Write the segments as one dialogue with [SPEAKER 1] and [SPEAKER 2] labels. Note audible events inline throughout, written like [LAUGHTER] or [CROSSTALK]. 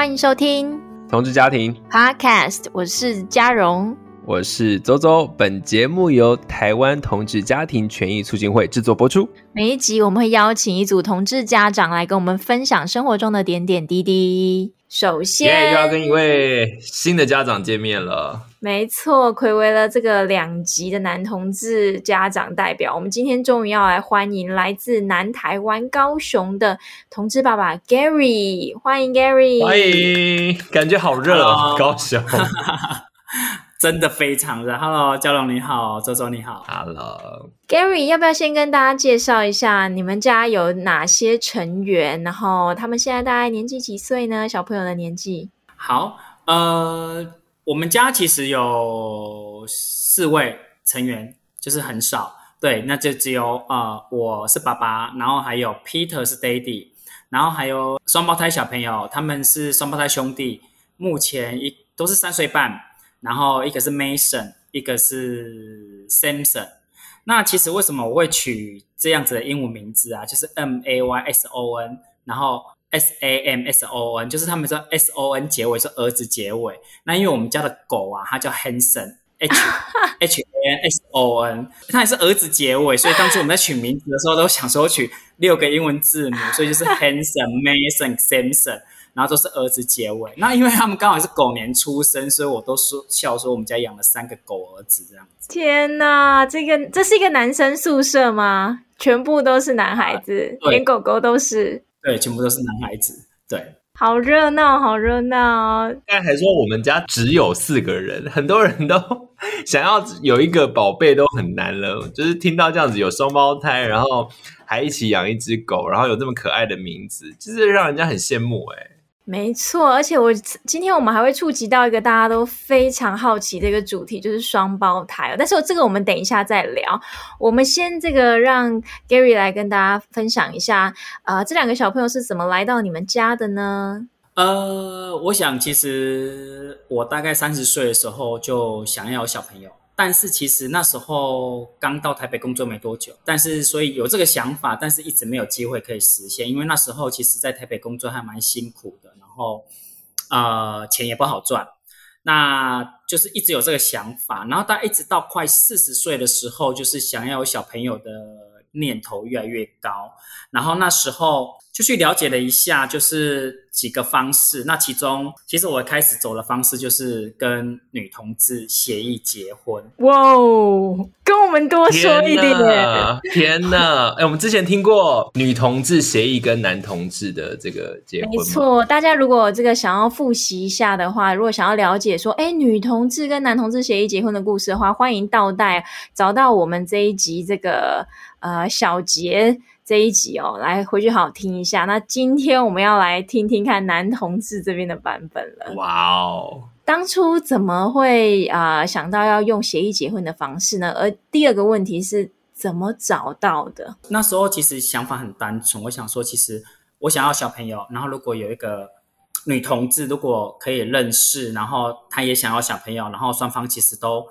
[SPEAKER 1] 欢迎收听
[SPEAKER 2] 同志家庭
[SPEAKER 1] Podcast，我是嘉荣，
[SPEAKER 2] 我是周周。本节目由台湾同志家庭权益促进会制作播出。
[SPEAKER 1] 每一集我们会邀请一组同志家长来跟我们分享生活中的点点滴滴。首先
[SPEAKER 2] 又要跟一位新的家长见面了。
[SPEAKER 1] 没错，睽违了这个两集的男同志家长代表，我们今天终于要来欢迎来自南台湾高雄的同志爸爸 Gary，欢迎 Gary，
[SPEAKER 2] 欢迎，感觉好热哦，高雄。[LAUGHS]
[SPEAKER 3] 真的非常热。Hello，嘉龙你好，周周你好。
[SPEAKER 1] Hello，Gary，要不要先跟大家介绍一下你们家有哪些成员？然后他们现在大概年纪几岁呢？小朋友的年纪？
[SPEAKER 3] 好，呃，我们家其实有四位成员，就是很少。对，那就只有呃，我是爸爸，然后还有 Peter 是 Daddy，然后还有双胞胎小朋友，他们是双胞胎兄弟，目前一都是三岁半。然后一个是 Mason，一个是 Samson。那其实为什么我会取这样子的英文名字啊？就是 M A Y S O N，然后 S A M S O N，就是他们说 S O N 结尾是儿子结尾。那因为我们家的狗啊，它叫 Hanson，H [LAUGHS] H A N S O N，它也是儿子结尾，所以当初我们在取名字的时候都想说取六个英文字母，所以就是 Hanson、[LAUGHS] Mason、Samson。然后都是儿子结尾，那因为他们刚好是狗年出生，所以我都说笑说我们家养了三个狗儿子这样子。
[SPEAKER 1] 天哪，这个这是一个男生宿舍吗？全部都是男孩子，啊、连狗狗都是。
[SPEAKER 3] 对，全部都是男孩子。对，
[SPEAKER 1] 好热闹，好热闹。
[SPEAKER 2] 刚才还说我们家只有四个人，很多人都 [LAUGHS] 想要有一个宝贝都很难了。就是听到这样子有双胞胎，然后还一起养一只狗，然后有这么可爱的名字，就是让人家很羡慕哎、欸。
[SPEAKER 1] 没错，而且我今天我们还会触及到一个大家都非常好奇的一个主题，就是双胞胎。但是这个我们等一下再聊。我们先这个让 Gary 来跟大家分享一下，呃，这两个小朋友是怎么来到你们家的呢？
[SPEAKER 3] 呃，我想其实我大概三十岁的时候就想要小朋友。但是其实那时候刚到台北工作没多久，但是所以有这个想法，但是一直没有机会可以实现，因为那时候其实在台北工作还蛮辛苦的，然后呃钱也不好赚，那就是一直有这个想法，然后到一直到快四十岁的时候，就是想要有小朋友的念头越来越高，然后那时候就去了解了一下，就是。几个方式，那其中其实我开始走的方式就是跟女同志协议结婚。
[SPEAKER 1] 哇哦，跟我们多说一点。
[SPEAKER 2] 天哪！天哪！[LAUGHS] 哎，我们之前听过女同志协议跟男同志的这个结婚。
[SPEAKER 1] 没错，大家如果这个想要复习一下的话，如果想要了解说，哎，女同志跟男同志协议结婚的故事的话，欢迎倒带找到我们这一集这个呃小节。这一集哦，来回去好好听一下。那今天我们要来听听看男同志这边的版本了。
[SPEAKER 2] 哇哦！
[SPEAKER 1] 当初怎么会啊、呃、想到要用协议结婚的方式呢？而第二个问题是怎么找到的？
[SPEAKER 3] 那时候其实想法很单纯，我想说，其实我想要小朋友，然后如果有一个女同志，如果可以认识，然后她也想要小朋友，然后双方其实都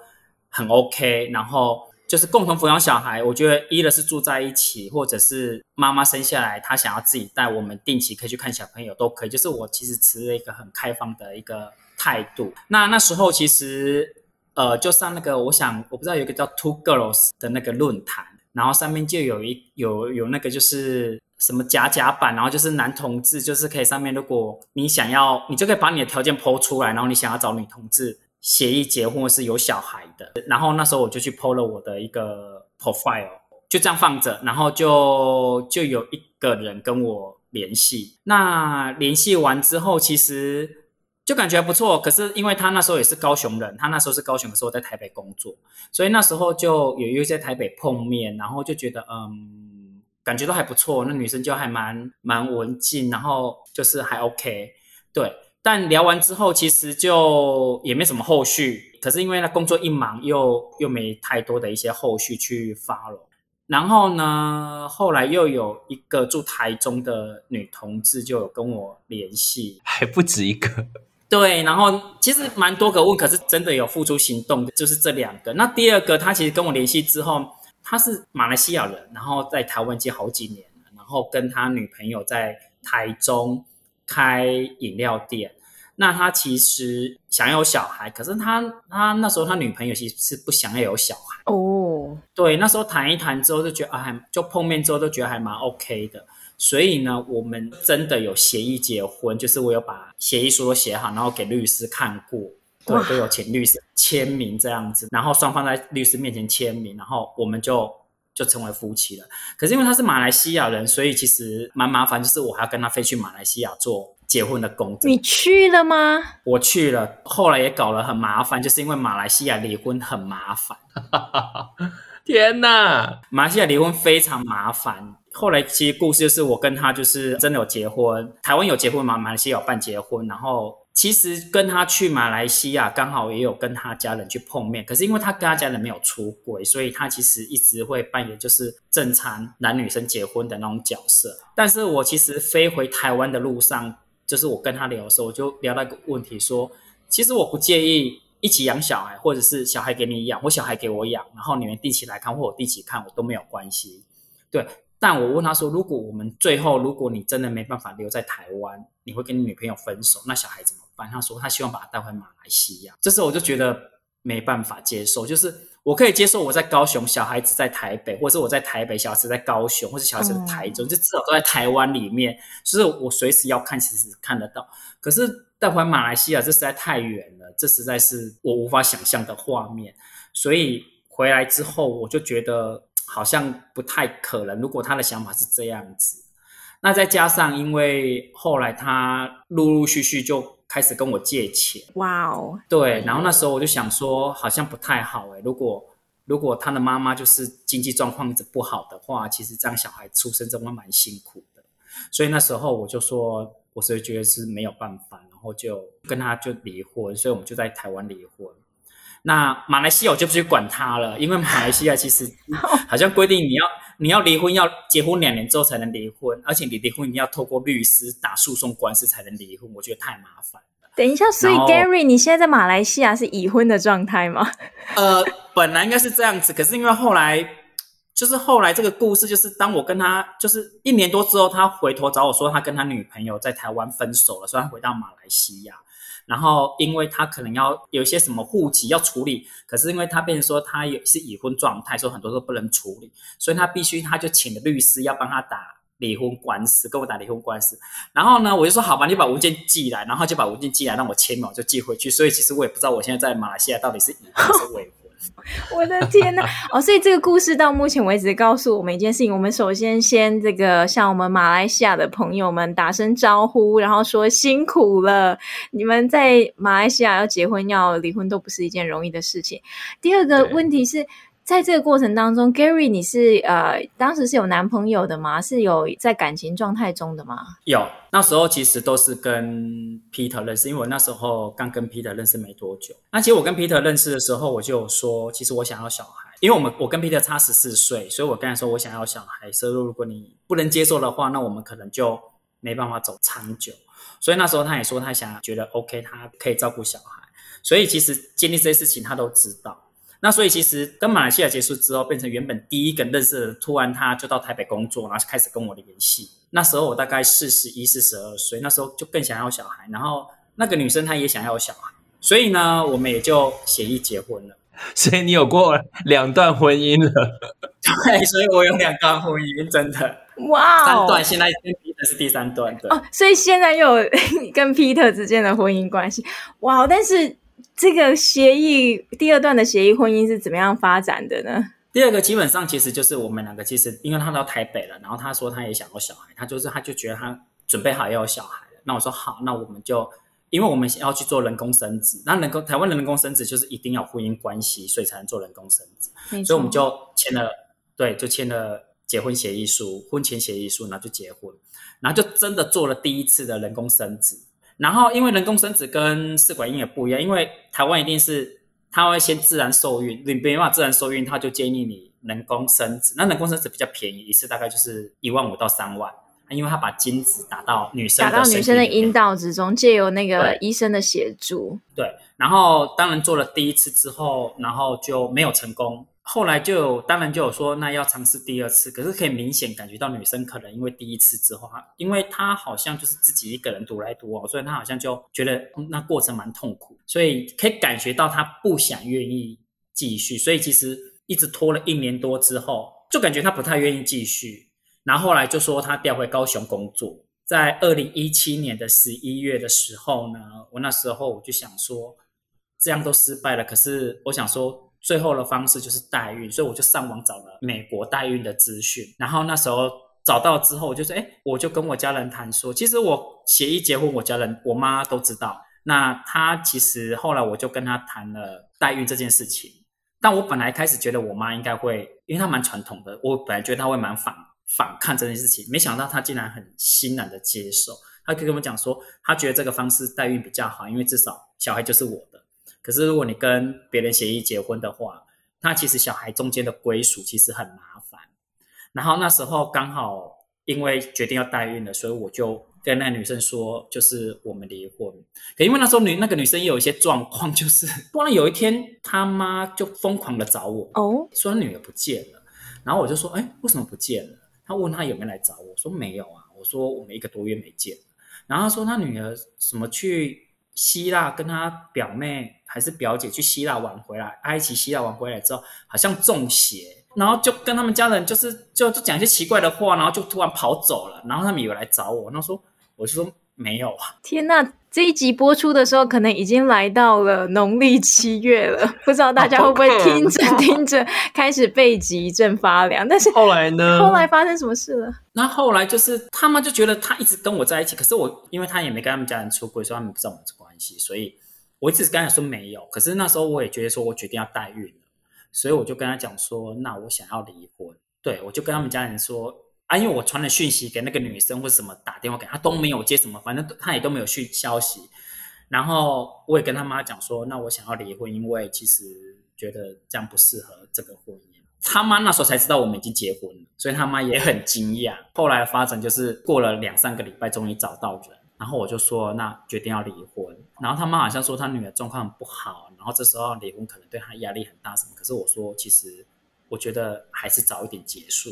[SPEAKER 3] 很 OK，然后。就是共同抚养小孩，我觉得一的是住在一起，或者是妈妈生下来，她想要自己带，我们定期可以去看小朋友都可以。就是我其实持了一个很开放的一个态度。那那时候其实呃，就上那个，我想我不知道有一个叫 Two Girls 的那个论坛，然后上面就有一有有那个就是什么甲甲版，然后就是男同志，就是可以上面如果你想要，你就可以把你的条件 po 出来，然后你想要找女同志。协议结婚是有小孩的，然后那时候我就去 po 了我的一个 profile，就这样放着，然后就就有一个人跟我联系。那联系完之后，其实就感觉还不错。可是因为他那时候也是高雄人，他那时候是高雄的时候在台北工作，所以那时候就有约在台北碰面，然后就觉得嗯，感觉都还不错。那女生就还蛮蛮文静，然后就是还 OK，对。但聊完之后，其实就也没什么后续。可是因为呢，工作一忙又，又又没太多的一些后续去 follow。然后呢，后来又有一个住台中的女同志就有跟我联系，
[SPEAKER 2] 还不止一个。
[SPEAKER 3] 对，然后其实蛮多个问，可是真的有付出行动的，就是这两个。那第二个，他其实跟我联系之后，他是马来西亚人，然后在台湾接好几年了，然后跟他女朋友在台中。开饮料店，那他其实想要有小孩，可是他他那时候他女朋友其实是不想要有小孩
[SPEAKER 1] 哦。
[SPEAKER 3] 对，那时候谈一谈之后就觉得啊，还就碰面之后都觉得还蛮 OK 的。所以呢，我们真的有协议结婚，就是我有把协议书都写好，然后给律师看过，对，都有请律师签名这样子，然后双方在律师面前签名，然后我们就就成为夫妻了。可是因为他是马来西亚人，所以其实蛮麻烦，就是我还要跟他飞去马来西亚做结婚的公证。
[SPEAKER 1] 你去了吗？
[SPEAKER 3] 我去了，后来也搞了很麻烦，就是因为马来西亚离婚很麻烦。[LAUGHS]
[SPEAKER 2] 天哪，
[SPEAKER 3] 马来西亚离婚非常麻烦。后来其实故事就是我跟他就是真的有结婚，台湾有结婚嘛，马来西亚有办结婚，然后其实跟他去马来西亚刚好也有跟他家人去碰面，可是因为他跟他家人没有出轨，所以他其实一直会扮演就是正常男女生结婚的那种角色。但是我其实飞回台湾的路上，就是我跟他聊的时候，我就聊到一个问题说，其实我不介意一起养小孩，或者是小孩给你养，或小孩给我养，然后你们定期来看，或我定期看，我都没有关系，对。但我问他说：“如果我们最后，如果你真的没办法留在台湾，你会跟你女朋友分手，那小孩怎么办？”他说：“他希望把他带回马来西亚。”这时候我就觉得没办法接受，就是我可以接受我在高雄，小孩子在台北，或者是我在台北，小孩子在高雄，或者小孩子在台中，嗯、就至少都在台湾里面，就是我随时要看，其实看得到。可是带回马来西亚，这实在太远了，这实在是我无法想象的画面。所以回来之后，我就觉得。好像不太可能。如果他的想法是这样子，那再加上因为后来他陆陆续续就开始跟我借钱，
[SPEAKER 1] 哇哦，
[SPEAKER 3] 对。然后那时候我就想说，好像不太好欸。如果如果他的妈妈就是经济状况一直不好的话，其实这样小孩出生真的蛮辛苦的。所以那时候我就说，我是觉得是没有办法，然后就跟他就离婚。所以我们就在台湾离婚。那马来西亚我就不去管他了，因为马来西亚其实 [LAUGHS] 好像规定你要你要离婚要结婚两年之后才能离婚，而且你离婚你要透过律师打诉讼官司才能离婚，我觉得太麻烦了。
[SPEAKER 1] 等一下，所以 Gary，你现在在马来西亚是已婚的状态吗？[LAUGHS]
[SPEAKER 3] 呃，本来应该是这样子，可是因为后来就是后来这个故事就是当我跟他就是一年多之后，他回头找我说他跟他女朋友在台湾分手了，所以他回到马来西亚。然后，因为他可能要有一些什么户籍要处理，可是因为他变成说他也是已婚状态，说很多都不能处理，所以他必须他就请了律师要帮他打离婚官司，跟我打离婚官司。然后呢，我就说好吧，你把文件寄来，然后就把文件寄来让我签名，我就寄回去。所以其实我也不知道我现在在马来西亚到底是已婚还是未婚。[LAUGHS]
[SPEAKER 1] 我的天呐！哦，所以这个故事到目前为止告诉我们一件事情：我们首先先这个向我们马来西亚的朋友们打声招呼，然后说辛苦了，你们在马来西亚要结婚要离婚都不是一件容易的事情。第二个问题是。在这个过程当中，Gary，你是呃，当时是有男朋友的吗？是有在感情状态中的吗？
[SPEAKER 3] 有，那时候其实都是跟 Peter 认识，因为我那时候刚跟 Peter 认识没多久。那其实我跟 Peter 认识的时候，我就说，其实我想要小孩，因为我们我跟 Peter 差十四岁，所以我刚才说我想要小孩。所以如果你不能接受的话，那我们可能就没办法走长久。所以那时候他也说他想觉得 OK，他可以照顾小孩。所以其实经历这些事情，他都知道。那所以其实跟马来西亚结束之后，变成原本第一个认识的，突然他就到台北工作，然后开始跟我联系。那时候我大概四十一、四十二岁，那时候就更想要小孩。然后那个女生她也想要小孩，所以呢，我们也就协议结婚了。
[SPEAKER 2] 所以你有过两段婚姻了？[LAUGHS]
[SPEAKER 3] 对，所以我有两段婚姻，真的。
[SPEAKER 1] 哇
[SPEAKER 3] Wow，三段，现在跟 Peter 是第三段的。
[SPEAKER 1] 哦，所以现在又有 [LAUGHS] 跟 Peter 之间的婚姻关系。哇，但是。这个协议第二段的协议婚姻是怎么样发展的呢？
[SPEAKER 3] 第二个基本上其实就是我们两个，其实因为他到台北了，然后他说他也想要小孩，他就是他就觉得他准备好要有小孩了。那我说好，那我们就因为我们要去做人工生殖，那人工台湾的人工生殖就是一定要婚姻关系，所以才能做人工生殖，所以我们就签了，对，就签了结婚协议书、婚前协议书，然后就结婚，然后就真的做了第一次的人工生殖。然后，因为人工生殖跟试管婴儿不一样，因为台湾一定是他会先自然受孕，你没办法自然受孕，他就建议你人工生殖。那人工生殖比较便宜，一次大概就是一万五到三万，因为他把精子打到女生的
[SPEAKER 1] 打到女生的阴道之中，借由那个医生的协助。
[SPEAKER 3] 对，然后当然做了第一次之后，然后就没有成功。后来就有当然就有说，那要尝试第二次，可是可以明显感觉到女生可能因为第一次之后，因为她好像就是自己一个人独来独往，所以她好像就觉得嗯那过程蛮痛苦，所以可以感觉到她不想愿意继续，所以其实一直拖了一年多之后，就感觉她不太愿意继续，然后后来就说她调回高雄工作，在二零一七年的十一月的时候呢，我那时候我就想说，这样都失败了，可是我想说。最后的方式就是代孕，所以我就上网找了美国代孕的资讯。然后那时候找到之后，我就说：“哎，我就跟我家人谈说，其实我协议结婚，我家人我妈都知道。那他其实后来我就跟他谈了代孕这件事情。但我本来开始觉得我妈应该会，因为她蛮传统的，我本来觉得她会蛮反反抗这件事情，没想到她竟然很欣然的接受。她跟我们讲说，她觉得这个方式代孕比较好，因为至少小孩就是我的。”可是，如果你跟别人协议结婚的话，那其实小孩中间的归属其实很麻烦。然后那时候刚好因为决定要代孕了，所以我就跟那女生说，就是我们离婚。可因为那时候女那个女生也有一些状况，就是突然有一天她妈就疯狂的找我，哦，说女儿不见了。然后我就说，哎，为什么不见了？她问她有没有来找我，说没有啊。我说我们一个多月没见。然后她说她女儿什么去。希腊跟他表妹还是表姐去希腊玩回来，埃及希腊玩回来之后，好像中邪，然后就跟他们家人就是就就讲一些奇怪的话，然后就突然跑走了，然后他们以为来找我，那说我就说没有啊。
[SPEAKER 1] 天哪，这一集播出的时候，可能已经来到了农历七月了，不知道大家会不会听着听着开始背脊一阵发凉？但是
[SPEAKER 2] 后来呢？[LAUGHS]
[SPEAKER 1] 后来发生什么事了？
[SPEAKER 3] 那后来就是他们就觉得他一直跟我在一起，可是我因为他也没跟他们家人出轨，所以他们不知道我们这关系。所以，我一直跟他说没有。可是那时候我也觉得说，我决定要代孕了，所以我就跟他讲说，那我想要离婚。对，我就跟他们家人说啊，因为我传了讯息给那个女生或什么，打电话给他都没有接什么，反正他也都没有讯消息。然后我也跟他妈讲说，那我想要离婚，因为其实觉得这样不适合这个婚姻。他妈那时候才知道我们已经结婚了，所以他妈也很惊讶。后来发展就是过了两三个礼拜，终于找到人。然后我就说，那决定要离婚。然后他妈好像说他女儿状况不好，然后这时候离婚可能对他压力很大什么。可是我说，其实我觉得还是早一点结束。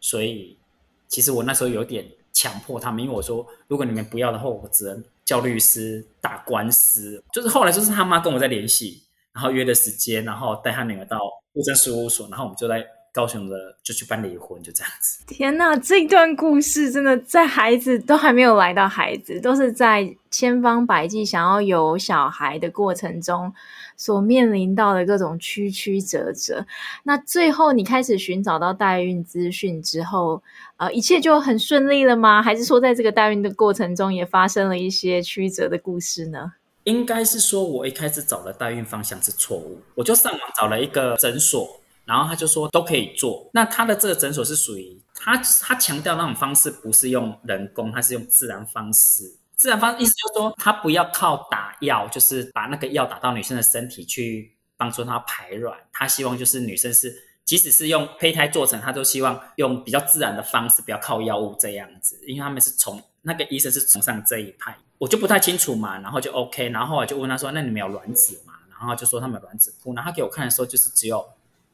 [SPEAKER 3] 所以其实我那时候有点强迫他们，因为我说，如果你们不要的话，我只能叫律师打官司。就是后来就是他妈跟我在联系，然后约的时间，然后带他女儿到户政事务所，然后我们就在。高雄的就去办离婚，就这样子。
[SPEAKER 1] 天哪，这段故事真的在孩子都还没有来到，孩子都是在千方百计想要有小孩的过程中所面临到的各种曲曲折折。那最后你开始寻找到代孕资讯之后，呃，一切就很顺利了吗？还是说在这个代孕的过程中也发生了一些曲折的故事呢？
[SPEAKER 3] 应该是说，我一开始找的代孕方向是错误，我就上网找了一个诊所。然后他就说都可以做，那他的这个诊所是属于他他强调那种方式不是用人工，他是用自然方式。自然方意思就是说他不要靠打药，就是把那个药打到女生的身体去帮助她排卵。他希望就是女生是即使是用胚胎做成，他都希望用比较自然的方式，不要靠药物这样子。因为他们是从那个医生是崇尚这一派，我就不太清楚嘛。然后就 OK，然后后来就问他说：“那你们有卵子吗？”然后就说他们有卵子库。然后他给我看的时候就是只有。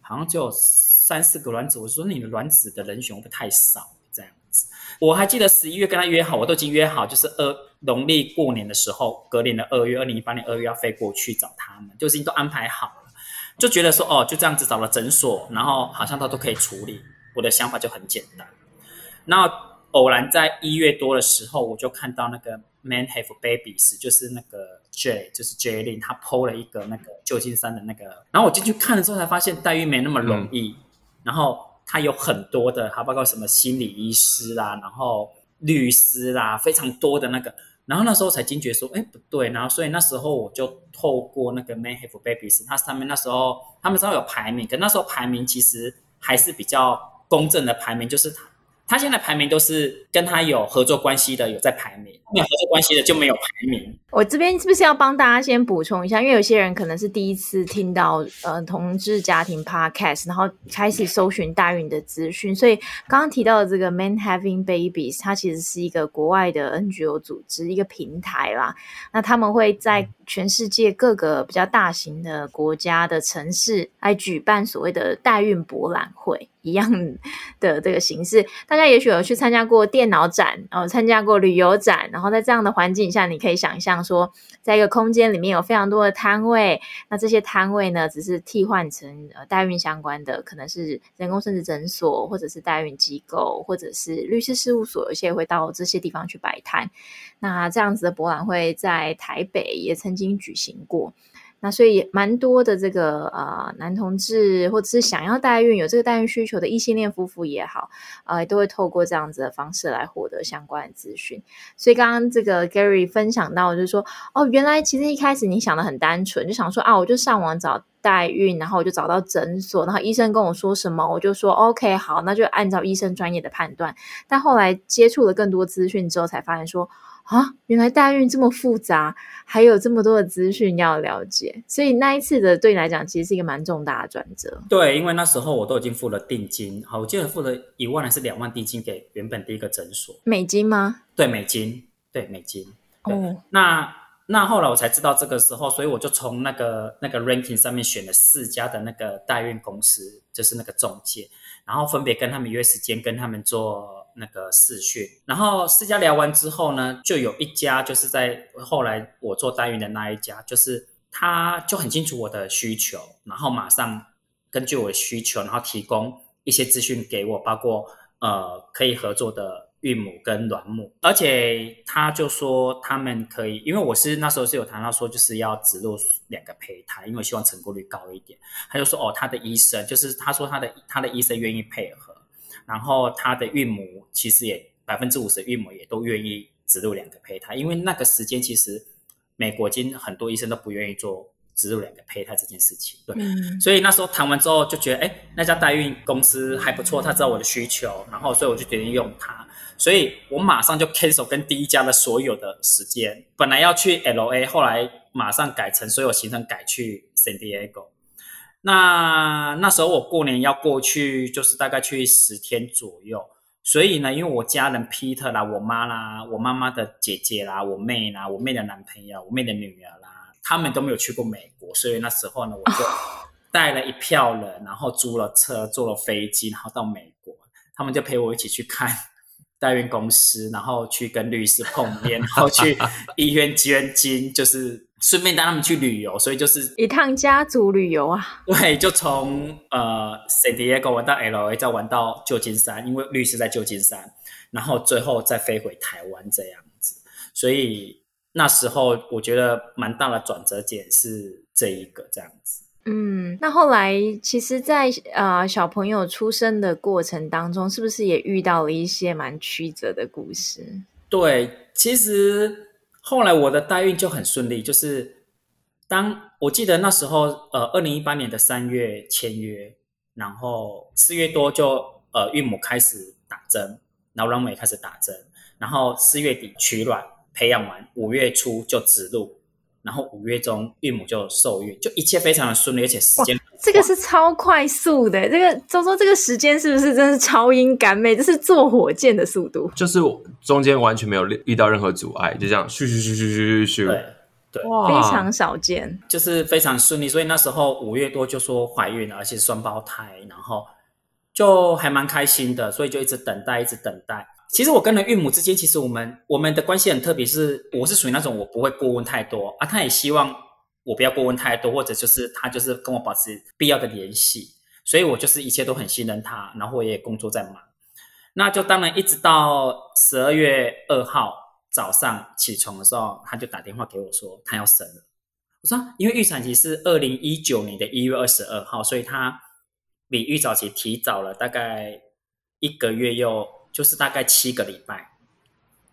[SPEAKER 3] 好像就有三四个卵子，我说你的卵子的人选会不会太少？这样子，我还记得十一月跟他约好，我都已经约好，就是二农历过年的时候，隔年的二月，二零一八年二月要飞过去找他们，就是已经都安排好了，就觉得说哦，就这样子找了诊所，然后好像他都可以处理，我的想法就很简单。那偶然在一月多的时候，我就看到那个。Men have babies，就是那个 J，就是 J Lin，，他 PO 了一个那个旧金山的那个，然后我进去看了之后才发现代孕没那么容易，嗯、然后他有很多的，还包括什么心理医师啦，然后律师啦，非常多的那个，然后那时候才惊觉说，哎不对，然后所以那时候我就透过那个 Man have babies，它上面那时候他们知道有排名，可那时候排名其实还是比较公正的排名，就是他现在排名都是跟他有合作关系的有在排名，没有合作关系的就没有排名。
[SPEAKER 1] 我这边是不是要帮大家先补充一下？因为有些人可能是第一次听到呃同志家庭 podcast，然后开始搜寻代孕的资讯，所以刚刚提到的这个 Men Having Babies，它其实是一个国外的 NGO 组织，一个平台啦。那他们会在全世界各个比较大型的国家的城市来举办所谓的代孕博览会。一样的这个形式，大家也许有去参加过电脑展，然后参加过旅游展，然后在这样的环境下，你可以想象说，在一个空间里面有非常多的摊位，那这些摊位呢，只是替换成呃代孕相关的，可能是人工生殖诊所，或者是代孕机构，或者是律师事务所，有些会到这些地方去摆摊。那这样子的博览会在台北也曾经举行过。那所以蛮多的这个呃男同志或者是想要代孕有这个代孕需求的异性恋夫妇也好，呃都会透过这样子的方式来获得相关的资讯。所以刚刚这个 Gary 分享到就是说，哦，原来其实一开始你想的很单纯，就想说啊，我就上网找代孕，然后我就找到诊所，然后医生跟我说什么，我就说 OK 好，那就按照医生专业的判断。但后来接触了更多资讯之后，才发现说。啊，原来代孕这么复杂，还有这么多的资讯要了解，所以那一次的对你来讲，其实是一个蛮重大的转折。
[SPEAKER 3] 对，因为那时候我都已经付了定金，好，我记得付了一万还是两万定金给原本第一个诊所。
[SPEAKER 1] 美金吗？
[SPEAKER 3] 对，美金，对，美金。
[SPEAKER 1] 哦，
[SPEAKER 3] 那那后来我才知道这个时候，所以我就从那个那个 ranking 上面选了四家的那个代孕公司，就是那个中介，然后分别跟他们约时间，跟他们做。那个视讯，然后私家聊完之后呢，就有一家就是在后来我做代孕的那一家，就是他就很清楚我的需求，然后马上根据我的需求，然后提供一些资讯给我，包括呃可以合作的孕母跟卵母，而且他就说他们可以，因为我是那时候是有谈到说就是要植入两个胚胎，因为希望成功率高一点，他就说哦他的医生就是他说他的他的医生愿意配合。然后他的孕母其实也百分之五十的孕母也都愿意植入两个胚胎，因为那个时间其实美国经很多医生都不愿意做植入两个胚胎这件事情。对，嗯、所以那时候谈完之后就觉得，哎，那家代孕公司还不错，他知道我的需求，然后所以我就决定用它，所以我马上就 cancel 跟第一家的所有的时间，本来要去 LA，后来马上改成所有行程改去 San Diego。那那时候我过年要过去，就是大概去十天左右。所以呢，因为我家人 Peter 啦，我妈啦，我妈妈的姐姐啦，我妹啦，我妹的男朋友，我妹的女儿啦，他们都没有去过美国，所以那时候呢，我就 [LAUGHS] 带了一票人，然后租了车，坐了飞机，然后到美国，他们就陪我一起去看 [LAUGHS] 代孕公司，然后去跟律师碰面，然后去医院捐精，就是。顺便带他们去旅游，所以就是
[SPEAKER 1] 一趟家族旅游啊。
[SPEAKER 3] 对，就从呃 San Diego 玩到 LA，再玩到旧金山，因为律师在旧金山，然后最后再飞回台湾这样子。所以那时候我觉得蛮大的转折点是这一个这样子。
[SPEAKER 1] 嗯，那后来其实在，在呃小朋友出生的过程当中，是不是也遇到了一些蛮曲折的故事？
[SPEAKER 3] 对，其实。后来我的代孕就很顺利，就是当我记得那时候，呃，二零一八年的三月签约，然后四月多就呃孕母开始打针，然后卵母开始打针，然后四月底取卵培养完，五月初就植入。然后五月中孕母就受孕，就一切非常的顺利，而且时间
[SPEAKER 1] 这个是超快速的。这个周周这个时间是不是真是超英赶美？这是坐火箭的速度，
[SPEAKER 2] 就是中间完全没有遇到任何阻碍，就这样咻咻咻咻咻咻咻，
[SPEAKER 3] 对
[SPEAKER 1] 对，非常少见，
[SPEAKER 3] 就是非常顺利。所以那时候五月多就说怀孕了，而且双胞胎，然后就还蛮开心的，所以就一直等待，一直等待。其实我跟了孕母之间，其实我们我们的关系很特别，是我是属于那种我不会过问太多啊，他也希望我不要过问太多，或者就是他就是跟我保持必要的联系，所以我就是一切都很信任他，然后我也工作在忙，那就当然一直到十二月二号早上起床的时候，他就打电话给我说他要生了，我说因为预产期是二零一九年的一月二十二号，所以他比预早期提早了大概一个月又。就是大概七个礼拜，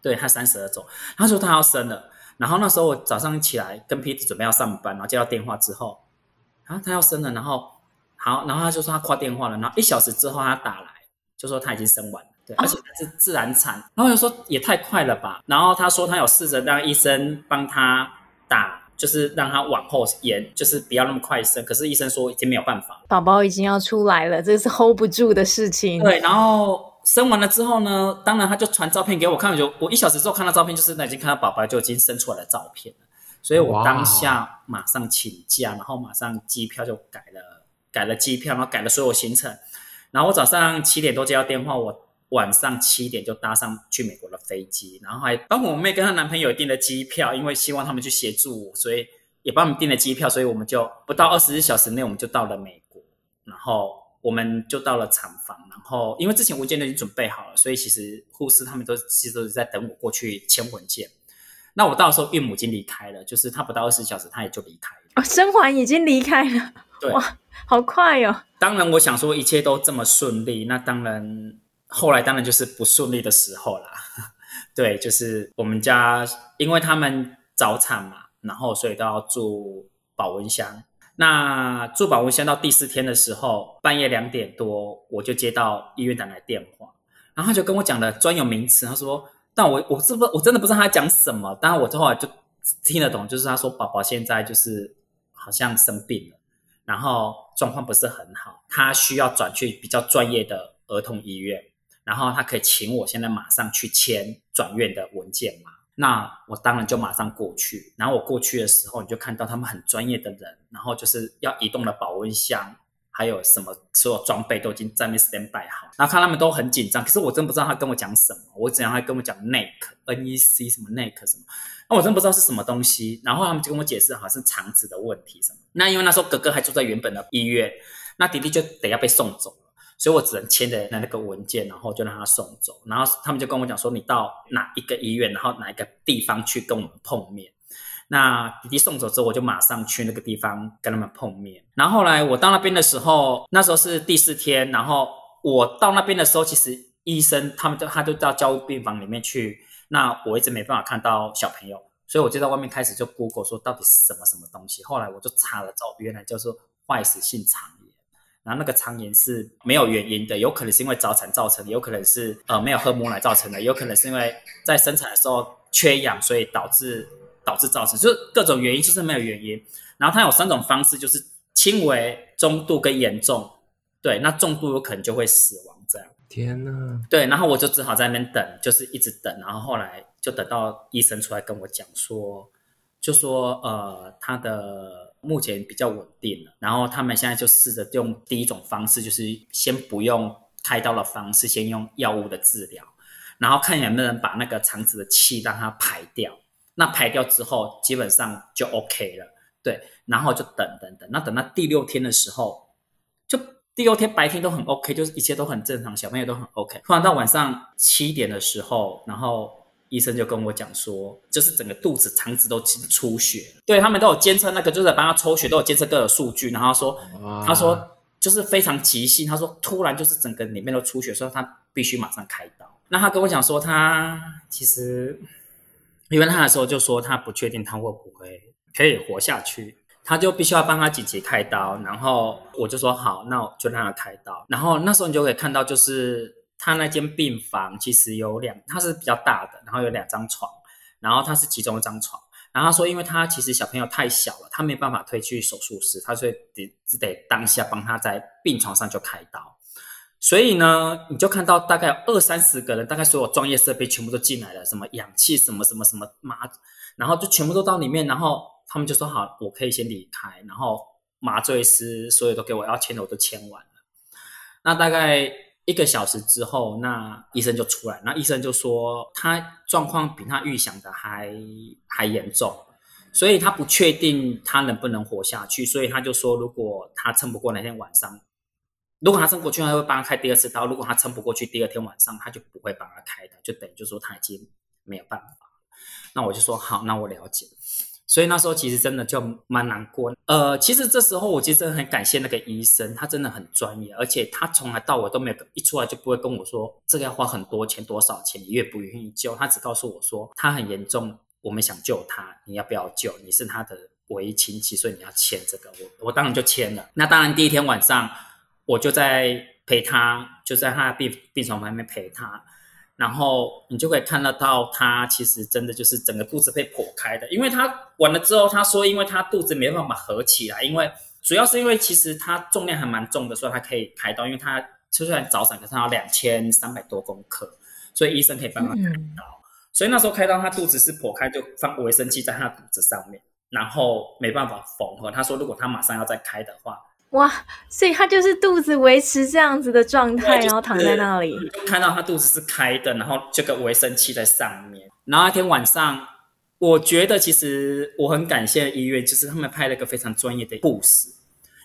[SPEAKER 3] 对，他三十二周，他说他要生了，然后那时候我早上起来跟 Peter 准备要上班，然后接到电话之后，啊，他要生了，然后好，然后他就说他挂电话了，然后一小时之后他打来，就说他已经生完了。对，而且是自然产。然后我就说也太快了吧。然后他说他有试着让医生帮他打，就是让他往后延，就是不要那么快生。可是医生说已经没有办法，
[SPEAKER 1] 宝宝已经要出来了，这是 hold 不住的事情。
[SPEAKER 3] 对，然后生完了之后呢，当然他就传照片给我看，就我一小时之后看到照片，就是那已经看到宝宝就已经生出来的照片了。所以我当下马上请假，然后马上机票就改了，改了机票，然后改了所有行程。然后我早上七点多接到电话，我晚上七点就搭上去美国的飞机，然后还帮我妹跟她男朋友订了机票，因为希望他们去协助我，所以也帮我们订了机票，所以我们就不到二十四小时内我们就到了美国，然后我们就到了产房，然后因为之前文件都已经准备好了，所以其实护士他们都其实都是在等我过去签文件。那我到时候孕母已经离开了，就是她不到二十四小时她也就离开了，
[SPEAKER 1] 哦，生还已经离开了，
[SPEAKER 3] 对，
[SPEAKER 1] 哇，好快哦。
[SPEAKER 3] 当然，我想说一切都这么顺利，那当然后来当然就是不顺利的时候啦。[LAUGHS] 对，就是我们家因为他们早产嘛，然后所以都要住保温箱。那住保温箱到第四天的时候，半夜两点多，我就接到医院打来电话，然后他就跟我讲了专有名词，他说，但我我是不我真的不知道他讲什么，当然我后来就听得懂，就是他说宝宝现在就是好像生病了。然后状况不是很好，他需要转去比较专业的儿童医院，然后他可以请我现在马上去签转院的文件嘛？那我当然就马上过去。然后我过去的时候，你就看到他们很专业的人，然后就是要移动的保温箱，还有什么所有装备都已经在那 stand by 好。然后看他们都很紧张，可是我真不知道他跟我讲什么，我只要他跟我讲 NEC，N-E-C 什么 NEC 什么。那我真不知道是什么东西，然后他们就跟我解释，好像是肠子的问题什么。那因为那时候哥哥还住在原本的医院，那弟弟就得要被送走，所以我只能签的那那个文件，然后就让他送走。然后他们就跟我讲说，你到哪一个医院，然后哪一个地方去跟我们碰面。那弟弟送走之后，我就马上去那个地方跟他们碰面。然后后来我到那边的时候，那时候是第四天，然后我到那边的时候，其实医生他们就他就到交务病房里面去。那我一直没办法看到小朋友，所以我就在外面开始就 Google 说到底是什么什么东西。后来我就查了之后，原来叫做坏死性肠。然后那个肠炎是没有原因的，有可能是因为早产造成的，有可能是呃没有喝母奶造成的，有可能是因为在生产的时候缺氧，所以导致导致造成，就是各种原因，就是没有原因。然后它有三种方式，就是轻微、中度跟严重。对，那重度有可能就会死亡这样。
[SPEAKER 2] 天呐，
[SPEAKER 3] 对，然后我就只好在那边等，就是一直等，然后后来就等到医生出来跟我讲说，就说呃，他的目前比较稳定了，然后他们现在就试着用第一种方式，就是先不用开刀的方式，先用药物的治疗，然后看能不能把那个肠子的气让它排掉，那排掉之后基本上就 OK 了，对，然后就等等等，那等到第六天的时候就。第六天白天都很 OK，就是一切都很正常，小朋友都很 OK。突然到晚上七点的时候，然后医生就跟我讲说，就是整个肚子、肠子都出血。对，他们都有监测那个，就是帮他抽血，都有监测各种数据。然后说，他说就是非常急性，他说突然就是整个里面都出血，所以他必须马上开刀。那他跟我讲说，他其实因为他的时候就说他不确定他会不会可以活下去。他就必须要帮他紧急开刀，然后我就说好，那我就让他开刀。然后那时候你就可以看到，就是他那间病房其实有两，他是比较大的，然后有两张床，然后他是其中一张床。然后他说，因为他其实小朋友太小了，他没办法推去手术室，他所以得只得当下帮他在病床上就开刀。所以呢，你就看到大概有二三十个人，大概所有专业设备全部都进来了，什么氧气，什么什么什么麻，然后就全部都到里面，然后。他们就说好，我可以先离开，然后麻醉师所有都给我要签的我都签完了。那大概一个小时之后，那医生就出来，那医生就说他状况比他预想的还还严重，所以他不确定他能不能活下去，所以他就说如果他撑不过那天晚上，如果他撑过去，他会帮他开第二次刀；如果他撑不过去，第二天晚上他就不会帮他开的，就等于就说他已经没有办法。那我就说好，那我了解。所以那时候其实真的就蛮难过。呃，其实这时候我其实很感谢那个医生，他真的很专业，而且他从来到尾都没有一出来就不会跟我说这个要花很多钱多少钱，你愿不愿意救？他只告诉我说他很严重，我们想救他，你要不要救？你是他的唯一亲戚，所以你要签这个。我我当然就签了。那当然第一天晚上我就在陪他，就在他病病床旁边陪他。然后你就可以看得到，他其实真的就是整个肚子被剖开的，因为他完了之后，他说，因为他肚子没办法合起来，因为主要是因为其实他重量还蛮重的，所以他可以开刀，因为他虽然早产，可是他有两千三百多公克，所以医生可以帮他开刀。嗯、所以那时候开刀，他肚子是剖开，就放维生器在他肚子上面，然后没办法缝合。他说，如果他马上要再开的话。
[SPEAKER 1] 哇，所以他就是肚子维持这样子的状态，就是、然后躺在那里，
[SPEAKER 3] 看到他肚子是开的，然后这个维生器在上面。然后那天晚上，我觉得其实我很感谢医院，就是他们派了一个非常专业的护士。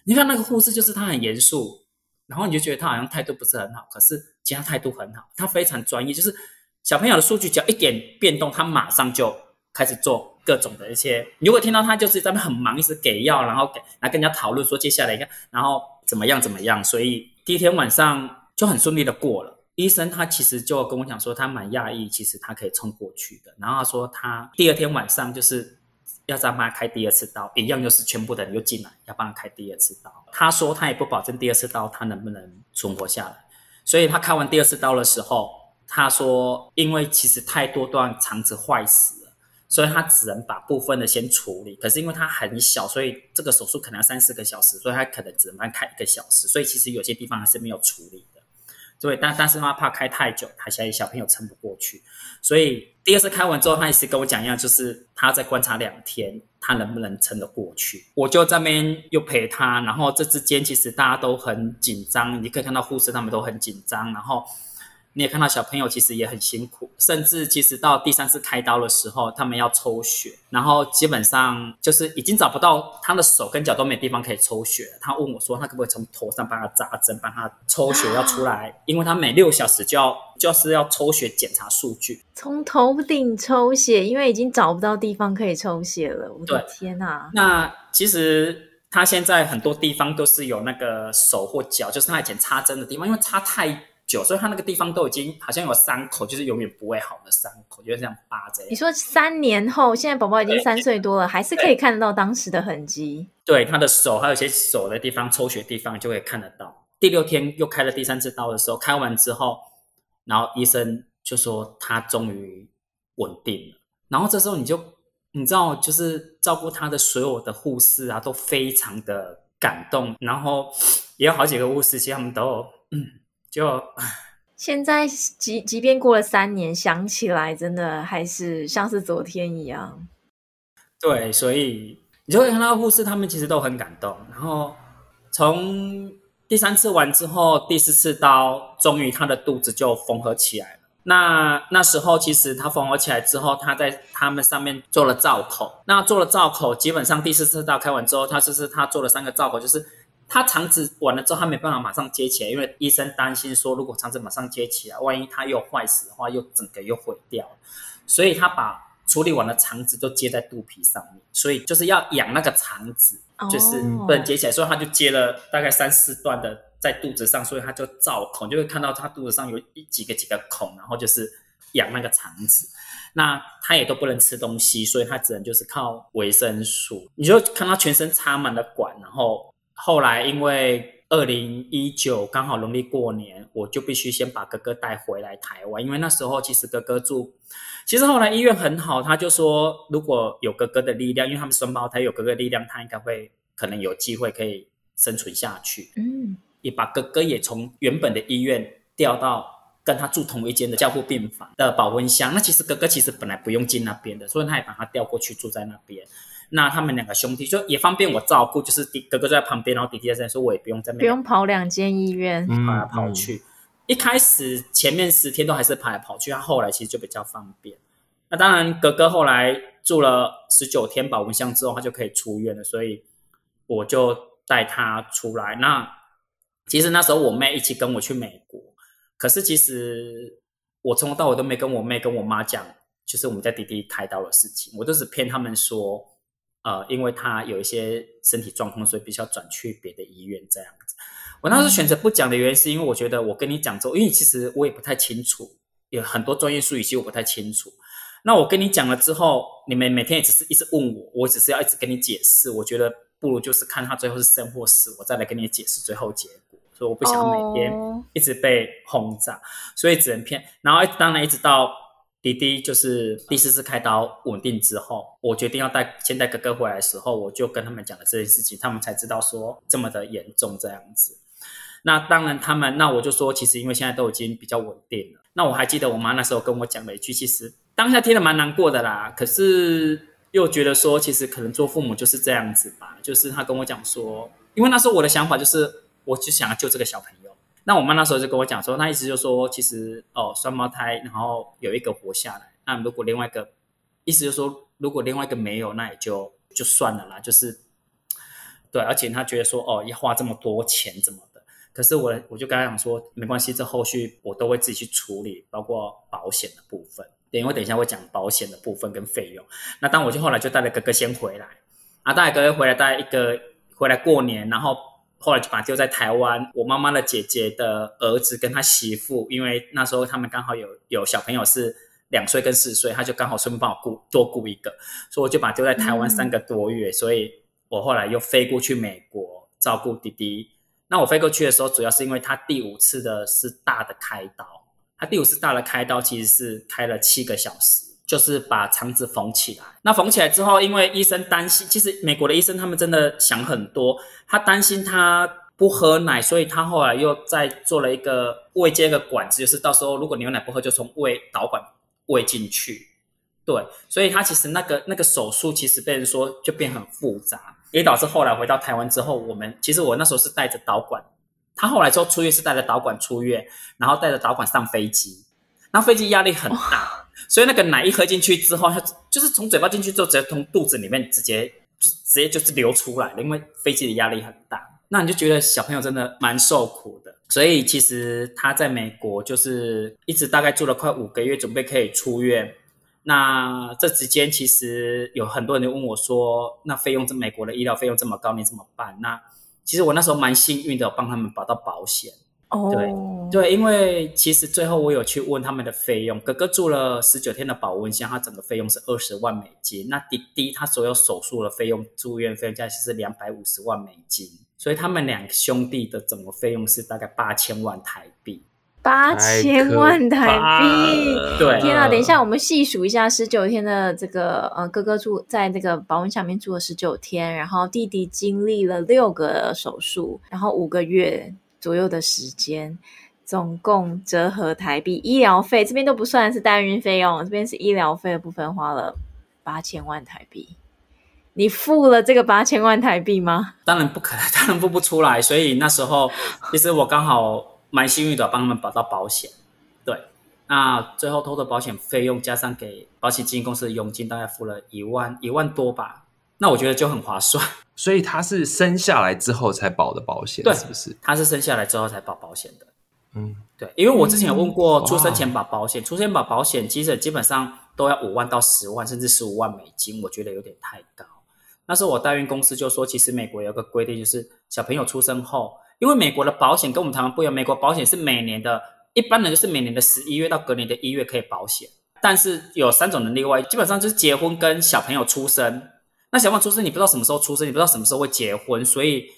[SPEAKER 3] 你看那个护士，就是他很严肃，然后你就觉得他好像态度不是很好，可是其实他态度很好，他非常专业。就是小朋友的数据只要一点变动，他马上就开始做。各种的一些，如果听到他就是在那很忙，一直给药，然后给来跟人家讨论说接下来一个，然后怎么样怎么样，所以第一天晚上就很顺利的过了。医生他其实就跟我讲说，他蛮讶异，其实他可以冲过去的。然后他说他第二天晚上就是要再帮他开第二次刀，一样就是全部的人又进来要帮他开第二次刀。他说他也不保证第二次刀他能不能存活下来，所以他开完第二次刀的时候，他说因为其实太多段肠子坏死了。所以他只能把部分的先处理，可是因为他很小，所以这个手术可能要三四个小时，所以他可能只能开一个小时，所以其实有些地方还是没有处理的。对，但但是他怕开太久，他现在小朋友撑不过去，所以第二次开完之后，他也是跟我讲一样，就是他再观察两天，他能不能撑得过去。我就在那边又陪他，然后这之间其实大家都很紧张，你可以看到护士他们都很紧张，然后。你也看到小朋友其实也很辛苦，甚至其实到第三次开刀的时候，他们要抽血，然后基本上就是已经找不到他的手跟脚都没地方可以抽血。他问我说，他可不可以从头上帮他扎针，帮他抽血要出来？因为他每六小时就要就是要抽血检查数据，
[SPEAKER 1] 从头顶抽血，因为已经找不到地方可以抽血了。我的天哪！
[SPEAKER 3] 那其实他现在很多地方都是有那个手或脚，就是他以前插针的地方，因为插太。久，所以他那个地方都已经好像有伤口，就是永远不会好的伤口，就是这样疤着。
[SPEAKER 1] 你说三年后，现在宝宝已经三岁多了，还是可以看得到当时的痕迹。
[SPEAKER 3] 对，他的手还有一些手的地方抽血的地方就可以看得到。第六天又开了第三次刀的时候，开完之后，然后医生就说他终于稳定了。然后这时候你就你知道，就是照顾他的所有的护士啊，都非常的感动。然后也有好几个护士，其实他们都有嗯。就 [LAUGHS]
[SPEAKER 1] 现在，即即便过了三年，想起来真的还是像是昨天一样。
[SPEAKER 3] 对，所以你就会看到护士他们其实都很感动。然后从第三次完之后，第四次刀，终于他的肚子就缝合起来了。那那时候其实他缝合起来之后，他在他们上面做了造口。那做了造口，基本上第四次刀开完之后，他就是他做了三个造口，就是。他肠子完了之后，他没办法马上接起来，因为医生担心说，如果肠子马上接起来，万一他又坏死的话，又整个又毁掉。所以他把处理完的肠子都接在肚皮上面，所以就是要养那个肠子，就是不能接起来，所以他就接了大概三四段的在肚子上，所以他就造孔，就会看到他肚子上有一几个几个孔，然后就是养那个肠子。那他也都不能吃东西，所以他只能就是靠维生素。你就看他全身插满了管，然后。后来因为二零一九刚好农历过年，我就必须先把哥哥带回来台湾，因为那时候其实哥哥住，其实后来医院很好，他就说如果有哥哥的力量，因为他们双胞胎有哥哥力量，他应该会可能有机会可以生存下去。嗯，也把哥哥也从原本的医院调到跟他住同一间的加护病房的保温箱。那其实哥哥其实本来不用进那边的，所以他也把他调过去住在那边。那他们两个兄弟就也方便我照顾，就是弟哥哥在旁边，然后弟弟在这边，说我也不用在那边，
[SPEAKER 1] 不用跑两间医院，
[SPEAKER 3] 跑来跑去。一开始前面十天都还是跑来跑去，他后来其实就比较方便。那当然，哥哥后来住了十九天保温箱之后，他就可以出院了，所以我就带他出来。那其实那时候我妹一起跟我去美国，可是其实我从头到尾都没跟我妹跟我妈讲，就是我们家弟弟开刀的事情，我都是骗他们说。呃，因为他有一些身体状况，所以必须要转去别的医院这样子。我当时选择不讲的原因，是因为我觉得我跟你讲之后，因为其实我也不太清楚，有很多专业术语其实我不太清楚。那我跟你讲了之后，你们每天也只是一直问我，我只是要一直跟你解释。我觉得不如就是看他最后是生或死，我再来跟你解释最后结果。所以我不想每天一直被轰炸，所以只能骗。然后当然一直到弟弟就是第四次开刀稳定之后，我决定要带先带哥哥回来的时候，我就跟他们讲了这件事情，他们才知道说这么的严重这样子。那当然他们，那我就说，其实因为现在都已经比较稳定了。那我还记得我妈那时候跟我讲了一句，其实当下听得蛮难过的啦，可是又觉得说，其实可能做父母就是这样子吧，就是她跟我讲说，因为那时候我的想法就是。我就想要救这个小朋友，那我妈那时候就跟我讲说，那意思就是说，其实哦，双胞胎，然后有一个活下来，那如果另外一个，意思就是说，如果另外一个没有，那也就就算了啦，就是对，而且他觉得说，哦，要花这么多钱怎么的，可是我我就跟他讲说，没关系，这后续我都会自己去处理，包括保险的部分，等因为等一下会讲保险的部分跟费用。那当我就后来就带了哥哥先回来，啊，带哥哥回来带一个回来过年，然后。后来就把他丢在台湾，我妈妈的姐姐的儿子跟他媳妇，因为那时候他们刚好有有小朋友是两岁跟四岁，他就刚好顺便帮我顾多顾一个，所以我就把丢在台湾三个多月，嗯、所以我后来又飞过去美国照顾弟弟。那我飞过去的时候，主要是因为他第五次的是大的开刀，他第五次大的开刀其实是开了七个小时。就是把肠子缝起来。那缝起来之后，因为医生担心，其实美国的医生他们真的想很多。他担心他不喝奶，所以他后来又再做了一个胃接一个管子，就是到时候如果牛奶不喝，就从胃导管喂进去。对，所以他其实那个那个手术其实被人说就变很复杂，也导致后来回到台湾之后，我们其实我那时候是带着导管，他后来之后出院是带着导管出院，然后带着导管上飞机，那飞机压力很大。所以那个奶一喝进去之后，它就是从嘴巴进去之后，直接从肚子里面直接就直接就是流出来了，因为飞机的压力很大。那你就觉得小朋友真的蛮受苦的。所以其实他在美国就是一直大概住了快五个月，准备可以出院。那这之间其实有很多人就问我说：“那费用这美国的医疗费用这么高，你怎么办？”那其实我那时候蛮幸运的，帮他们保到保险。哦，对对，因为其实最后我有去问他们的费用，哥哥住了十九天的保温箱，他整个费用是二十万美金。那弟弟他所有手术的费用、住院费用加起来是两百五十万美金，所以他们两兄弟的整个费用是大概八千万台币。
[SPEAKER 1] 八千万台币，
[SPEAKER 3] 对，
[SPEAKER 1] 天啊！等一下，我们细数一下十九天的这个呃，哥哥住在这个保温箱里面住了十九天，然后弟弟经历了六个手术，然后五个月。左右的时间，总共折合台币医疗费这边都不算是代孕费用，这边是医疗费的部分花了八千万台币。你付了这个八千万台币吗？
[SPEAKER 3] 当然不可能，当然付不出来。所以那时候其实我刚好蛮幸运的，帮他们保到保险。对，那最后偷的保险费用加上给保险基金公司的佣金，大概付了一万一万多吧。那我觉得就很划算。[LAUGHS]
[SPEAKER 2] 所以他是生下来之后才保的保险，
[SPEAKER 3] 对，
[SPEAKER 2] 是不是？
[SPEAKER 3] 他是生下来之后才保保险的，
[SPEAKER 2] 嗯，
[SPEAKER 3] 对。因为我之前有问过，出生前保保险，嗯、出生保保险其实基本上都要五万到十万，甚至十五万美金，我觉得有点太高。那时候我代孕公司就说，其实美国有个规定，就是小朋友出生后，因为美国的保险跟我们台湾不一样，美国保险是每年的，一般人就是每年的十一月到隔年的一月可以保险，但是有三种的例外，基本上就是结婚跟小朋友出生。那小朋友出生，你不知道什么时候出生，你不知道什么时候会结婚，所以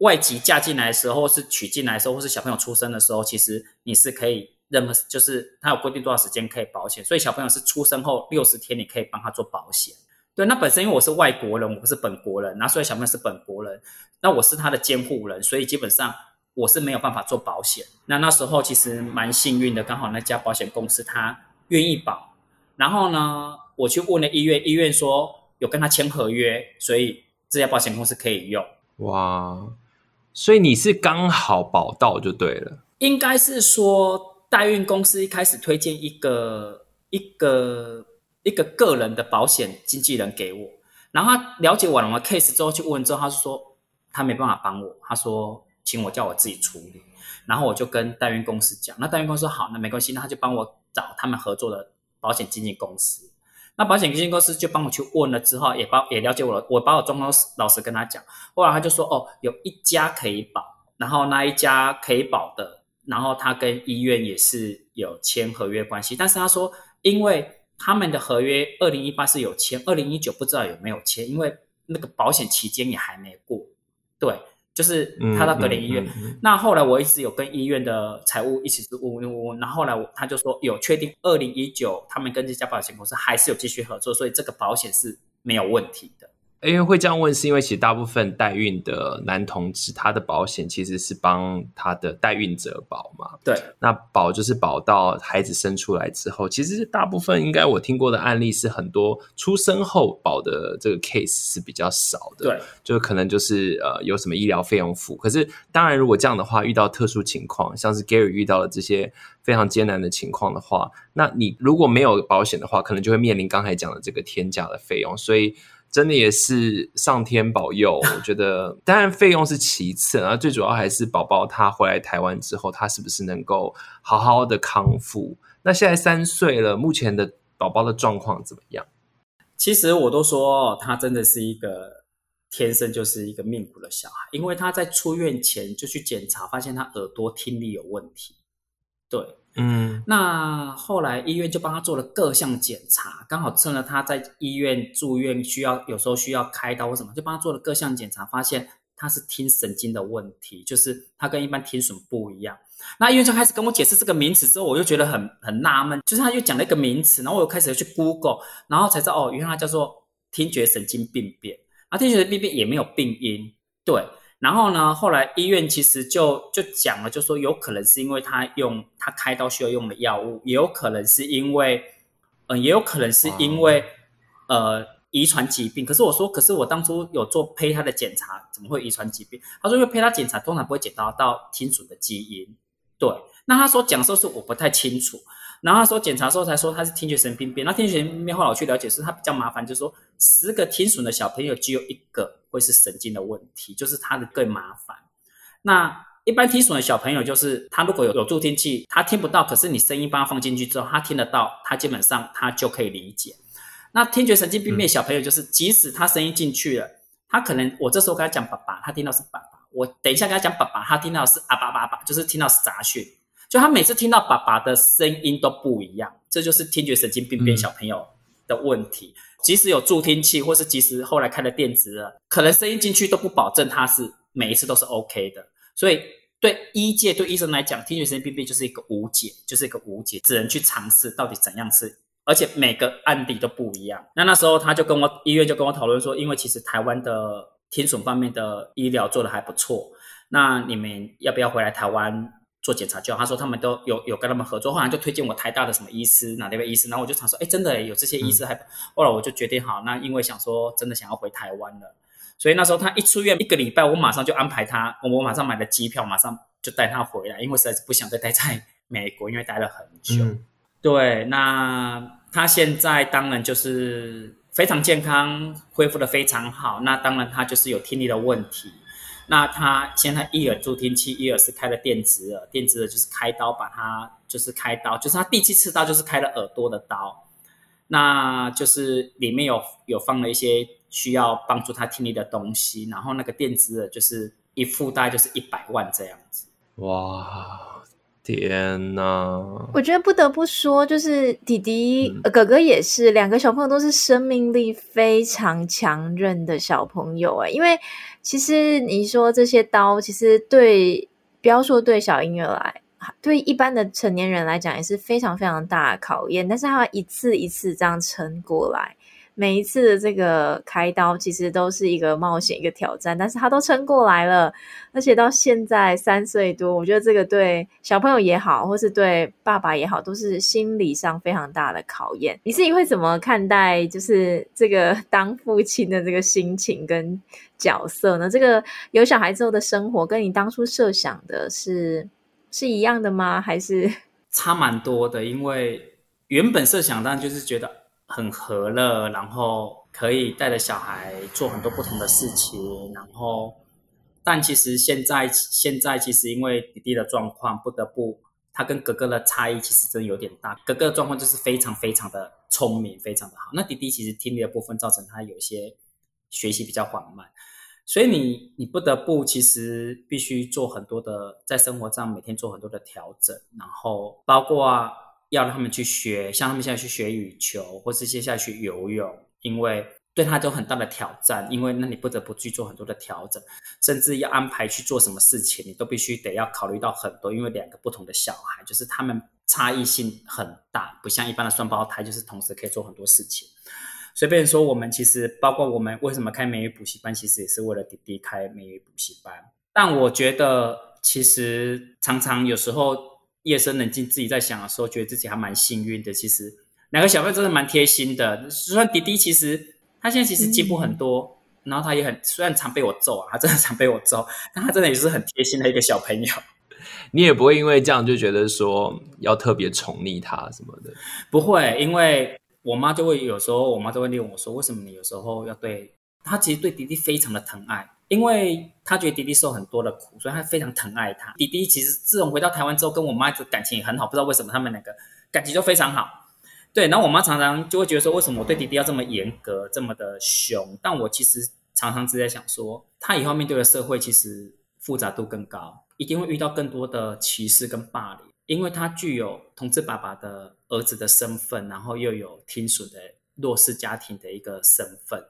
[SPEAKER 3] 外籍嫁进来的时候，或是娶进来的时候，或是小朋友出生的时候，其实你是可以任何，就是他有规定多少时间可以保险，所以小朋友是出生后六十天，你可以帮他做保险。对，那本身因为我是外国人，我不是本国人，那所以小朋友是本国人，那我是他的监护人，所以基本上我是没有办法做保险。那那时候其实蛮幸运的，刚好那家保险公司他愿意保，然后呢，我去问了医院，医院说。有跟他签合约，所以这家保险公司可以用。
[SPEAKER 2] 哇，所以你是刚好保到就对了。
[SPEAKER 3] 应该是说代孕公司一开始推荐一个一个一个个人的保险经纪人给我，然后他了解完了我的 case 之后去问之后，他说他没办法帮我，他说请我叫我自己处理。然后我就跟代孕公司讲，那代孕公司说好，那没关系，那他就帮我找他们合作的保险经纪公司。那保险基金公司就帮我去问了之后，也帮也了解我了，我把我状况老实跟他讲，后来他就说哦，有一家可以保，然后那一家可以保的，然后他跟医院也是有签合约关系，但是他说，因为他们的合约二零一八是有签，二零一九不知道有没有签，因为那个保险期间也还没过，对，就是他到格林医院。那后来我一直有跟医院的财务一起问问问，然后后来他就说有确定二零一九他们跟这家保险公司还是有继续合作，所以这个保险是没有问题的。
[SPEAKER 2] 因为会这样问，是因为其实大部分代孕的男同志，他的保险其实是帮他的代孕者保嘛。
[SPEAKER 3] 对，
[SPEAKER 2] 那保就是保到孩子生出来之后，其实大部分应该我听过的案例是很多出生后保的这个 case 是比较少的。
[SPEAKER 3] 对，
[SPEAKER 2] 就可能就是呃有什么医疗费用付。可是当然，如果这样的话，遇到特殊情况，像是 Gary 遇到了这些非常艰难的情况的话，那你如果没有保险的话，可能就会面临刚才讲的这个天价的费用。所以。真的也是上天保佑，[LAUGHS] 我觉得当然费用是其次，然后最主要还是宝宝他回来台湾之后，他是不是能够好好的康复？那现在三岁了，目前的宝宝的状况怎么样？
[SPEAKER 3] 其实我都说他真的是一个天生就是一个命苦的小孩，因为他在出院前就去检查，发现他耳朵听力有问题。对。
[SPEAKER 2] 嗯，
[SPEAKER 3] 那后来医院就帮他做了各项检查，刚好趁了他在医院住院，需要有时候需要开刀或什么，就帮他做了各项检查，发现他是听神经的问题，就是他跟一般听损不一样。那医院就开始跟我解释这个名词之后，我就觉得很很纳闷，就是他又讲了一个名词，然后我又开始去 Google，然后才知道哦，原来叫做听觉神经病变，啊，听觉神经病变也没有病因，对。然后呢，后来医院其实就就讲了，就说有可能是因为他用他开刀需要用的药物，也有可能是因为，嗯、呃，也有可能是因为，呃，遗传疾病。可是我说，可是我当初有做胚胎的检查，怎么会遗传疾病？他说，因为胚胎检查通常不会检查到亲属的基因。对，那他说讲的时候是我不太清楚。然后他说检查的时候才说他是听觉神经病。那听觉神经病变后来我去了解是，他比较麻烦，就是说十个听损的小朋友只有一个。会是神经的问题，就是他的更麻烦。那一般听损的小朋友，就是他如果有有助听器，他听不到，可是你声音帮他放进去之后，他听得到，他基本上他就可以理解。那听觉神经病变小朋友，就是即使他声音进去了，他可能我这时候跟他讲爸爸，他听到是爸爸；我等一下跟他讲爸爸，他听到是阿爸爸爸，就是听到是杂讯。就他每次听到爸爸的声音都不一样，这就是听觉神经病变小朋友的问题。即使有助听器，或是即使后来开了电子耳，可能声音进去都不保证他是每一次都是 OK 的。所以对医界、对医生来讲，听觉神经病变就是一个无解，就是一个无解，只能去尝试到底怎样是，而且每个案例都不一样。那那时候他就跟我医院就跟我讨论说，因为其实台湾的听损方面的医疗做得还不错，那你们要不要回来台湾？做检查就好，他说他们都有有跟他们合作，后来就推荐我台大的什么医师，哪那位医师，然后我就想说，哎，真的有这些医师还，嗯、后来我就决定好，那因为想说真的想要回台湾了，所以那时候他一出院一个礼拜，我马上就安排他，我我马上买了机票，马上就带他回来，因为实在是不想再待在美国，因为待了很久。嗯、对，那他现在当然就是非常健康，恢复的非常好，那当然他就是有听力的问题。那他现在一耳助听器，一耳是开了电子耳，电子耳就是开刀把它，就是开刀，就是他第七次刀就是开了耳朵的刀，那就是里面有有放了一些需要帮助他听力的东西，然后那个电子耳就是一副大概就是一百万这样子。
[SPEAKER 2] 哇，天哪！
[SPEAKER 1] 我觉得不得不说，就是弟弟、嗯、哥哥也是两个小朋友都是生命力非常强韧的小朋友哎，因为。其实你说这些刀，其实对不要说对小婴儿来，对一般的成年人来讲也是非常非常大的考验。但是他一次一次这样撑过来。每一次的这个开刀其实都是一个冒险，一个挑战，但是他都撑过来了，而且到现在三岁多，我觉得这个对小朋友也好，或是对爸爸也好，都是心理上非常大的考验。你自己会怎么看待，就是这个 [LAUGHS] 当父亲的这个心情跟角色呢？这个有小孩之后的生活，跟你当初设想的是是一样的吗？还是 [LAUGHS]
[SPEAKER 3] 差蛮多的？因为原本设想当然就是觉得。很和乐，然后可以带着小孩做很多不同的事情，然后，但其实现在现在其实因为弟弟的状况，不得不他跟哥哥的差异其实真的有点大。哥哥的状况就是非常非常的聪明，非常的好。那弟弟其实听力的部分造成他有些学习比较缓慢，所以你你不得不其实必须做很多的在生活上每天做很多的调整，然后包括。要让他们去学，像他们现在去学羽球，或是接下去游泳，因为对他都很大的挑战，因为那你不得不去做很多的调整，甚至要安排去做什么事情，你都必须得要考虑到很多，因为两个不同的小孩，就是他们差异性很大，不像一般的双胞胎，就是同时可以做很多事情。所以，变成说我们其实包括我们为什么开美语补习班，其实也是为了弟弟开美语补习班。但我觉得，其实常常有时候夜深人静自己在想的时候，觉得自己还蛮幸运的。其实两个小朋友真的蛮贴心的，虽然迪迪其实。他现在其实进步很多，嗯、然后他也很虽然常被我揍啊，他真的常被我揍，[LAUGHS] 但他真的也是很贴心的一个小朋友。
[SPEAKER 2] 你也不会因为这样就觉得说要特别宠溺他什么的？
[SPEAKER 3] 不会，因为我妈就会有时候，我妈就会问我说：“为什么你有时候要对他？其实对迪迪非常的疼爱，因为他觉得弟弟受很多的苦，所以他非常疼爱他。弟弟其实自从回到台湾之后，跟我妈的感情也很好，不知道为什么他们两个感情就非常好。”对，然后我妈常常就会觉得说，为什么我对弟弟要这么严格，这么的凶？但我其实常常是在想说，他以后面对的社会其实复杂度更高，一定会遇到更多的歧视跟霸凌，因为他具有同志爸爸的儿子的身份，然后又有听损的弱势家庭的一个身份，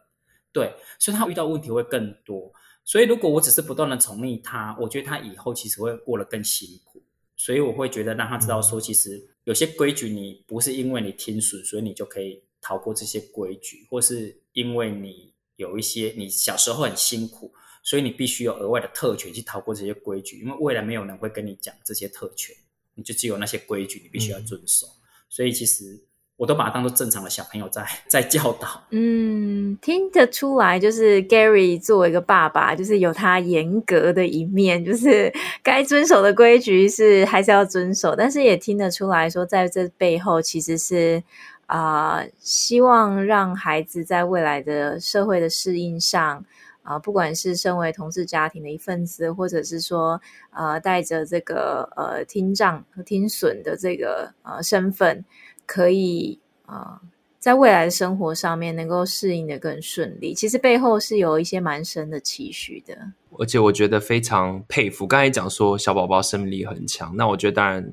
[SPEAKER 3] 对，所以他遇到问题会更多。所以如果我只是不断的宠溺他，我觉得他以后其实会过得更辛苦。所以我会觉得让他知道说，其实有些规矩你不是因为你听损，所以你就可以逃过这些规矩，或是因为你有一些你小时候很辛苦，所以你必须有额外的特权去逃过这些规矩，因为未来没有人会跟你讲这些特权，你就只有那些规矩你必须要遵守。嗯。所以其实。我都把他当做正常的小朋友在在教导。
[SPEAKER 1] 嗯，听得出来，就是 Gary 作为一个爸爸，就是有他严格的一面，就是 [LAUGHS] 该遵守的规矩是还是要遵守，但是也听得出来说，在这背后其实是啊、希望让孩子在未来的社会的适应上啊、不管是身为同事家庭的一份子，或者是说呃带着这个呃听障和听损的这个呃身份。可以啊、在未来的生活上面能够适应的更顺利。其实背后是有一些蛮深的期许的，
[SPEAKER 2] 而且我觉得非常佩服。刚才讲说小宝宝生命力很强，那我觉得当然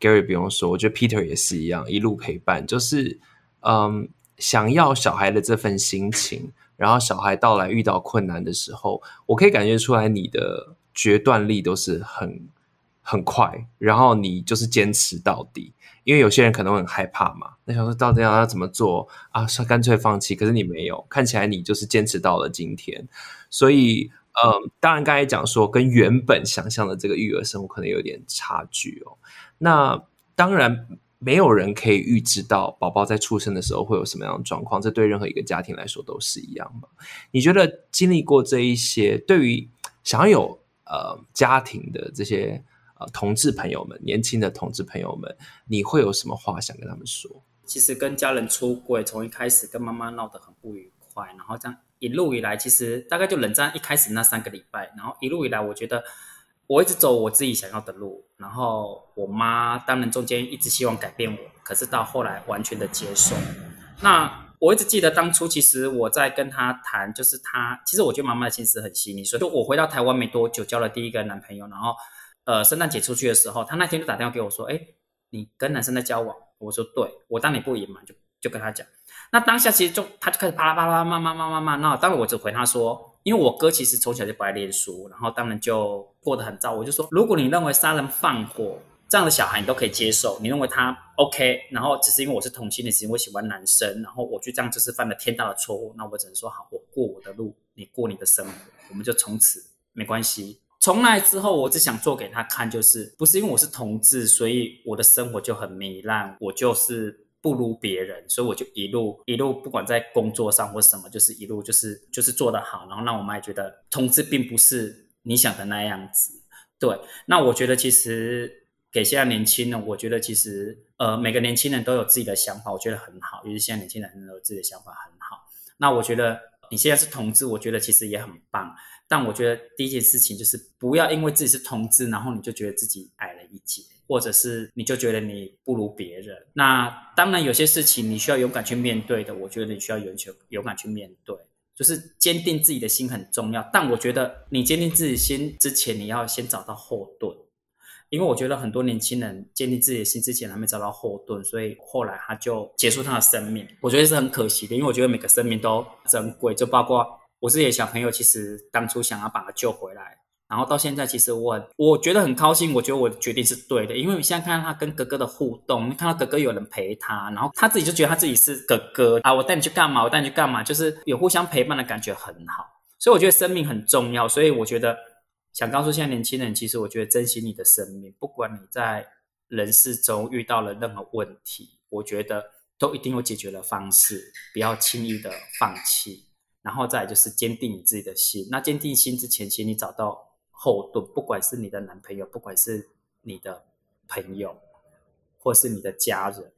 [SPEAKER 2] Gary 不用说，我觉得 Peter 也是一样，一路陪伴，就是嗯，想要小孩的这份心情，然后小孩到来遇到困难的时候，我可以感觉出来你的决断力都是很很快，然后你就是坚持到底。因为有些人可能会很害怕嘛，那想说到底要要怎么做啊？说干脆放弃，可是你没有，看起来你就是坚持到了今天。所以，嗯，当然刚才讲说跟原本想象的这个育儿生活可能有点差距哦。那当然没有人可以预知到宝宝在出生的时候会有什么样的状况，这对任何一个家庭来说都是一样嘛。你觉得经历过这一些，对于想要有呃家庭的这些？啊，同志朋友们，年轻的同志朋友们，你会有什么话想跟他们说？
[SPEAKER 3] 其实跟家人出柜，从一开始跟妈妈闹得很不愉快，然后这样一路以来，其实大概就冷战一开始那三个礼拜，然后一路以来，我觉得我一直走我自己想要的路，然后我妈当然中间一直希望改变我，可是到后来完全的接受。那我一直记得当初，其实我在跟她谈，就是她其实我觉得妈妈的心思很细腻，所以就我回到台湾没多久，交了第一个男朋友，然后。呃，圣诞节出去的时候，他那天就打电话给我说：“哎，你跟男生在交往？”我说：“对。”我当你不隐瞒，就就跟他讲。那当下其实就他就开始啪啦啪啦骂骂骂骂骂。那当然我就回他说：“因为我哥其实从小就不爱念书，然后当然就过得很糟。”我就说：“如果你认为杀人放火这样的小孩你都可以接受，你认为他 OK，然后只是因为我是同性恋，只是因为我喜欢男生，然后我就这样就是犯了天大的错误，那我只能说好，我过我的路，你过你的生活，我们就从此没关系。”从那之后，我只想做给他看，就是不是因为我是同志，所以我的生活就很糜烂，我就是不如别人，所以我就一路一路，不管在工作上或什么，就是一路就是就是做得好，然后让我妈也觉得同志并不是你想的那样子。对，那我觉得其实给现在年轻人，我觉得其实呃每个年轻人都有自己的想法，我觉得很好，尤其现在年轻人都有自己的想法很好。那我觉得你现在是同志，我觉得其实也很棒。但我觉得第一件事情就是不要因为自己是同志，然后你就觉得自己矮了一截，或者是你就觉得你不如别人。那当然有些事情你需要勇敢去面对的，我觉得你需要勇求勇敢去面对，就是坚定自己的心很重要。但我觉得你坚定自己心之前，你要先找到后盾。因为我觉得很多年轻人坚定自己的心之前还没找到后盾，所以后来他就结束他的生命。我觉得是很可惜的，因为我觉得每个生命都珍贵，就包括我自己的小朋友，其实当初想要把他救回来，然后到现在，其实我我觉得很高兴，我觉得我的决定是对的，因为你现在看到他跟哥哥的互动，看到哥哥有人陪他，然后他自己就觉得他自己是哥哥啊，我带你去干嘛？我带你去干嘛？就是有互相陪伴的感觉很好，所以我觉得生命很重要，所以我觉得。想告诉现在年轻人，其实我觉得珍惜你的生命，不管你在人世中遇到了任何问题，我觉得都一定有解决的方式，不要轻易的放弃。然后再来就是坚定你自己的心。那坚定心之前，请你找到后盾，不管是你的男朋友，不管是你的朋友，或是你的家人。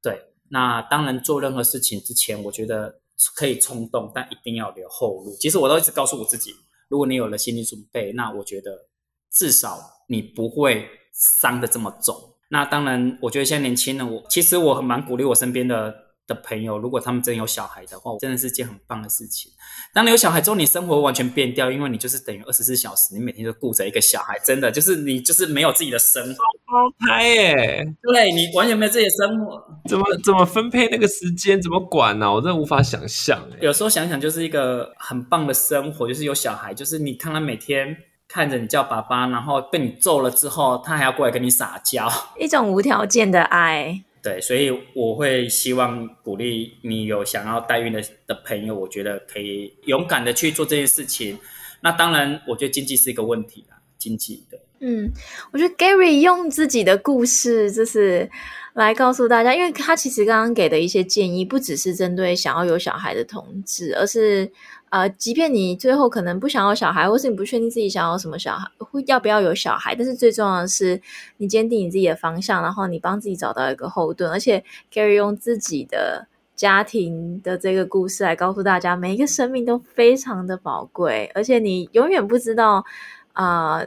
[SPEAKER 3] 对，那当然做任何事情之前，我觉得可以冲动，但一定要留后路。其实我都一直告诉我自己。如果你有了心理准备，那我觉得至少你不会伤得这么重。那当然，我觉得现在年轻人，我其实我很蛮鼓励我身边的的朋友，如果他们真有小孩的话，真的是件很棒的事情。当你有小孩之后，你生活完全变掉，因为你就是等于二十四小时，你每天都顾着一个小孩，真的就是你就是没有自己的生活。
[SPEAKER 2] 胞胎耶，
[SPEAKER 3] 对，你完全没有自己的生活，
[SPEAKER 2] 怎么怎么分配那个时间，怎么管呢、啊？我真的无法想象。
[SPEAKER 3] 有时候想想，就是一个很棒的生活，就是有小孩，就是你看他每天看着你叫爸爸，然后被你揍了之后，他还要过来跟你撒娇，
[SPEAKER 1] 一种无条件的爱。
[SPEAKER 3] 对，所以我会希望鼓励你有想要代孕的的朋友，我觉得可以勇敢的去做这件事情。那当然，我觉得经济是一个问题啦，经济对。
[SPEAKER 1] 嗯，我觉得 Gary 用自己的故事就是来告诉大家，因为他其实刚刚给的一些建议，不只是针对想要有小孩的同志，而是。呃，即便你最后可能不想要小孩，或是你不确定自己想要什么小孩，会要不要有小孩，但是最重要的是你坚定你自己的方向，然后你帮自己找到一个后盾。而且 Gary 用自己的家庭的这个故事来告诉大家，每一个生命都非常的宝贵，而且你永远不知道啊。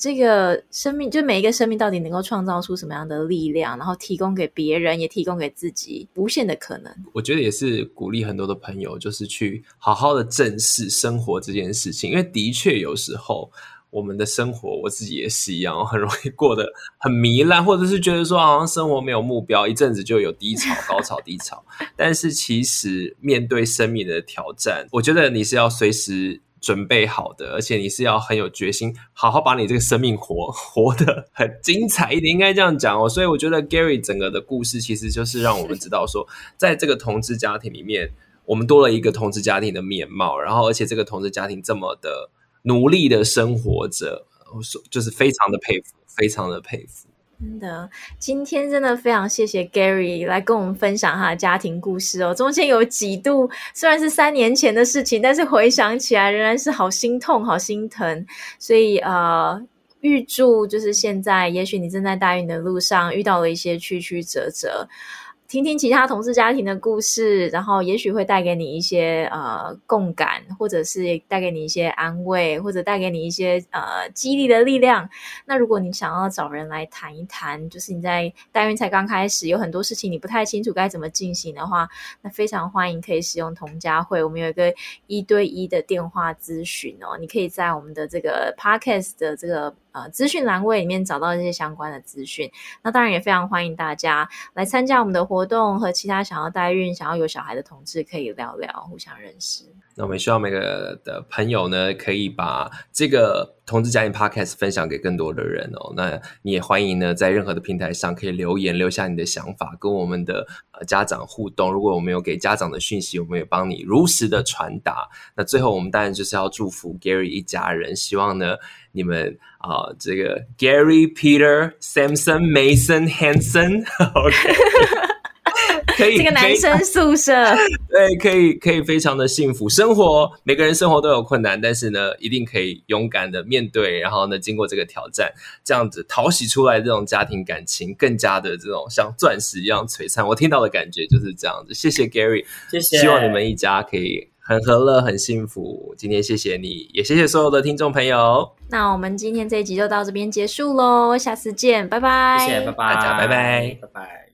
[SPEAKER 1] 这个生命，就每一个生命到底能够创造出什么样的力量，然后提供给别人，也提供给自己无限的可能。
[SPEAKER 2] 我觉得也是鼓励很多的朋友，就是去好好的正视生活这件事情，因为的确有时候我们的生活，我自己也是一样，[LAUGHS] 很容易过得很糜烂，或者是觉得说好像生活没有目标，一阵子就有低潮、高潮、低潮。[LAUGHS] 但是其实面对生命的挑战，我觉得你是要随时。准备好的，而且你是要很有决心，好好把你这个生命活 [LAUGHS] 活得很精彩一点，应该这样讲哦。所以我觉得 Gary 整个的故事其实就是让我们知道说，在这个同志家庭里面，我们多了一个同志家庭的面貌，然后而且这个同志家庭这么的努力的生活着，我说就是非常的佩服，非常的佩服。
[SPEAKER 1] 真的，今天真的非常谢谢 Gary 来跟我们分享他的家庭故事哦。中间有几度虽然是三年前的事情，但是回想起来仍然是好心痛、好心疼。所以呃，预祝就是现在，也许你正在代孕的路上遇到了一些曲曲折折。听听其他同事家庭的故事，然后也许会带给你一些呃共感，或者是带给你一些安慰，或者带给你一些呃激励的力量。那如果你想要找人来谈一谈，就是你在代孕才刚开始，有很多事情你不太清楚该怎么进行的话，那非常欢迎可以使用同家会，我们有一个一对一的电话咨询哦。你可以在我们的这个 Podcast 的这个。呃，资讯栏位里面找到这些相关的资讯。那当然也非常欢迎大家来参加我们的活动，和其他想要代孕、想要有小孩的同志可以聊聊，互相认识。
[SPEAKER 2] 那我们希望每个的朋友呢，可以把这个同志家庭 Podcast 分享给更多的人哦。那你也欢迎呢，在任何的平台上可以留言，留下你的想法，跟我们的呃家长互动。如果我们有给家长的讯息，我们也帮你如实的传达。那最后，我们当然就是要祝福 Gary 一家人，希望呢你们啊、呃，这个 Gary、Peter、Samson、Mason、Hanson，OK。可以，这个男生宿舍，对，可以，可以非常的幸福生活。每个人生活都有困难，但是呢，一定可以勇敢的面对。然后呢，经过这个挑战，这样子讨喜出来这种家庭感情，更加的这种像钻石一样璀璨。我听到的感觉就是这样子。谢谢 Gary，
[SPEAKER 3] 谢谢。
[SPEAKER 2] 希望你们一家可以很和乐、很幸福。今天谢谢你，也谢谢所有的听众朋友。
[SPEAKER 1] 那我们今天这一集就到这边结束喽，下次见，拜拜。
[SPEAKER 3] 谢谢，拜拜，
[SPEAKER 2] 大家拜拜，
[SPEAKER 3] 拜拜。